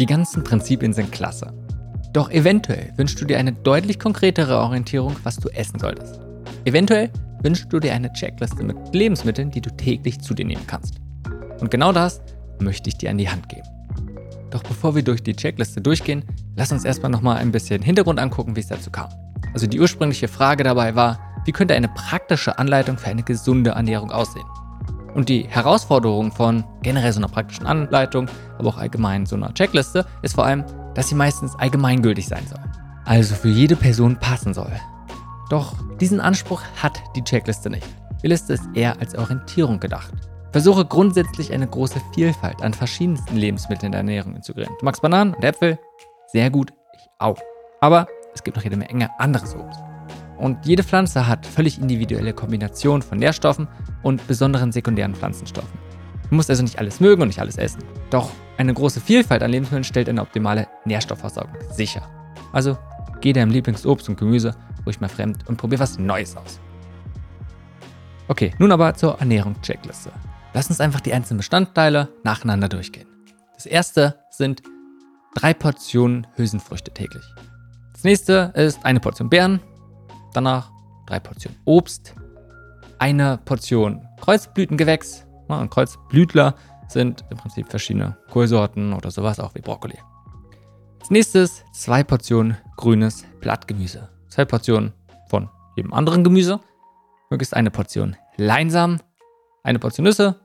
Die ganzen Prinzipien sind klasse. Doch eventuell wünschst du dir eine deutlich konkretere Orientierung, was du essen solltest. Eventuell wünschst du dir eine Checkliste mit Lebensmitteln, die du täglich zu dir nehmen kannst. Und genau das möchte ich dir an die Hand geben. Doch bevor wir durch die Checkliste durchgehen, lass uns erstmal nochmal ein bisschen Hintergrund angucken, wie es dazu kam. Also die ursprüngliche Frage dabei war, wie könnte eine praktische Anleitung für eine gesunde Ernährung aussehen? Und die Herausforderung von generell so einer praktischen Anleitung, aber auch allgemein so einer Checkliste, ist vor allem, dass sie meistens allgemeingültig sein soll. Also für jede Person passen soll. Doch diesen Anspruch hat die Checkliste nicht. Die Liste ist eher als Orientierung gedacht. Versuche grundsätzlich eine große Vielfalt an verschiedensten Lebensmitteln in der Ernährung integrieren. Du magst Bananen und Äpfel? Sehr gut, ich auch. Aber es gibt noch jede Menge anderes Obst. Und jede Pflanze hat völlig individuelle Kombinationen von Nährstoffen und besonderen sekundären Pflanzenstoffen. Du musst also nicht alles mögen und nicht alles essen. Doch eine große Vielfalt an Lebensmitteln stellt eine optimale Nährstoffversorgung sicher. Also geh deinem Lieblingsobst und Gemüse ruhig mal fremd und probier was Neues aus. Okay, nun aber zur Ernährung-Checkliste. Lass uns einfach die einzelnen Bestandteile nacheinander durchgehen. Das erste sind drei Portionen Hülsenfrüchte täglich. Das nächste ist eine Portion Beeren, danach drei Portionen Obst, eine Portion Kreuzblütengewächs. Und Kreuzblütler sind im Prinzip verschiedene Kohlsorten oder sowas, auch wie Brokkoli. Als nächstes zwei Portionen grünes Blattgemüse. Zwei Portionen von jedem anderen Gemüse. Möglichst eine Portion Leinsamen eine Portion Nüsse,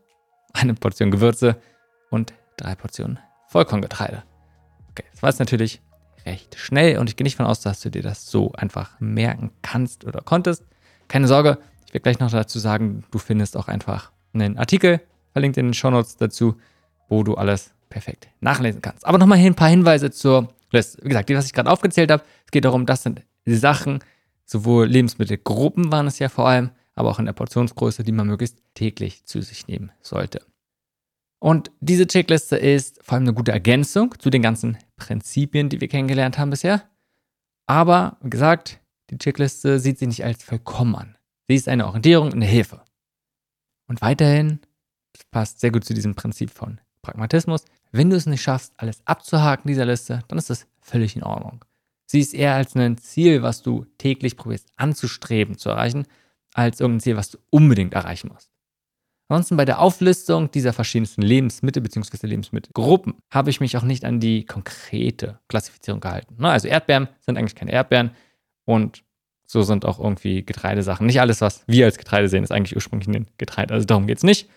eine Portion Gewürze und drei Portionen Vollkorngetreide. Okay, das war jetzt natürlich recht schnell und ich gehe nicht von aus, dass du dir das so einfach merken kannst oder konntest. Keine Sorge, ich werde gleich noch dazu sagen, du findest auch einfach einen Artikel, verlinkt in den Show Notes dazu, wo du alles perfekt nachlesen kannst. Aber nochmal ein paar Hinweise zur Liste. Wie gesagt, die, was ich gerade aufgezählt habe, es geht darum, das sind Sachen, sowohl Lebensmittelgruppen waren es ja vor allem, aber auch in der Portionsgröße, die man möglichst täglich zu sich nehmen sollte. Und diese Checkliste ist vor allem eine gute Ergänzung zu den ganzen Prinzipien, die wir kennengelernt haben bisher. Aber, wie gesagt, die Checkliste sieht sich nicht als vollkommen an. Sie ist eine Orientierung, eine Hilfe. Und weiterhin, das passt sehr gut zu diesem Prinzip von Pragmatismus, wenn du es nicht schaffst, alles abzuhaken dieser Liste, dann ist das völlig in Ordnung. Sie ist eher als ein Ziel, was du täglich probierst anzustreben, zu erreichen, als irgendein Ziel, was du unbedingt erreichen musst. Ansonsten bei der Auflistung dieser verschiedensten Lebensmittel bzw. Lebensmittelgruppen habe ich mich auch nicht an die konkrete Klassifizierung gehalten. Ne, also Erdbeeren sind eigentlich keine Erdbeeren und so sind auch irgendwie Getreidesachen. Nicht alles, was wir als Getreide sehen, ist eigentlich ursprünglich ein Getreide. Also darum geht es nicht.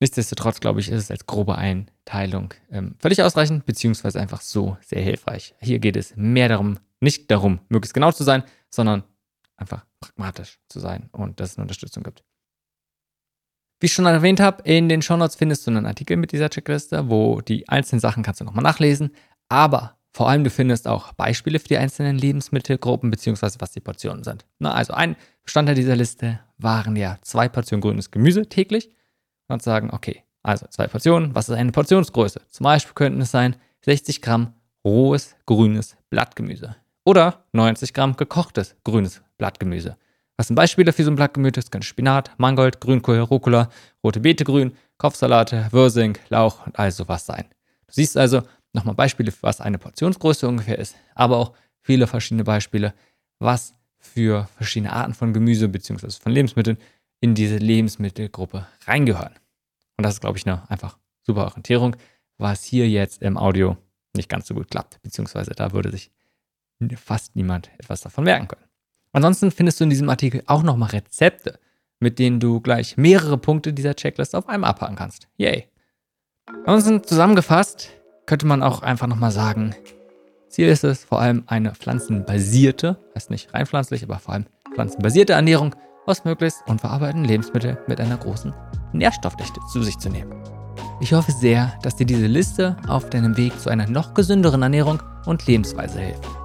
Nichtsdestotrotz, glaube ich, ist es als grobe Einteilung ähm, völlig ausreichend, beziehungsweise einfach so sehr hilfreich. Hier geht es mehr darum, nicht darum, möglichst genau zu sein, sondern einfach pragmatisch zu sein und dass es eine Unterstützung gibt. Wie ich schon erwähnt habe, in den Shownotes findest du einen Artikel mit dieser Checkliste, wo die einzelnen Sachen kannst du nochmal nachlesen. Aber vor allem du findest auch Beispiele für die einzelnen Lebensmittelgruppen beziehungsweise was die Portionen sind. Na, also ein Bestandteil dieser Liste waren ja zwei Portionen grünes Gemüse täglich. Und sagen, okay, also zwei Portionen, was ist eine Portionsgröße? Zum Beispiel könnten es sein 60 Gramm rohes grünes Blattgemüse oder 90 Gramm gekochtes grünes Blattgemüse. Was sind Beispiele für so ein Blattgemüse? Das können Spinat, Mangold, Grünkohl, Rucola, rote Beete grün, Kopfsalate, Würsing, Lauch und all sowas sein. Du siehst also nochmal Beispiele, was eine Portionsgröße ungefähr ist, aber auch viele verschiedene Beispiele, was für verschiedene Arten von Gemüse bzw. von Lebensmitteln in diese Lebensmittelgruppe reingehören. Und das ist, glaube ich, eine einfach super Orientierung, was hier jetzt im Audio nicht ganz so gut klappt, beziehungsweise da würde sich fast niemand etwas davon merken können. Ansonsten findest du in diesem Artikel auch nochmal Rezepte, mit denen du gleich mehrere Punkte dieser Checklist auf einmal abhaken kannst. Yay! Ansonsten zusammengefasst könnte man auch einfach nochmal sagen, Ziel ist es vor allem eine pflanzenbasierte, heißt nicht rein pflanzlich, aber vor allem pflanzenbasierte Ernährung aus möglichst unverarbeiteten Lebensmitteln mit einer großen Nährstoffdichte zu sich zu nehmen. Ich hoffe sehr, dass dir diese Liste auf deinem Weg zu einer noch gesünderen Ernährung und Lebensweise hilft.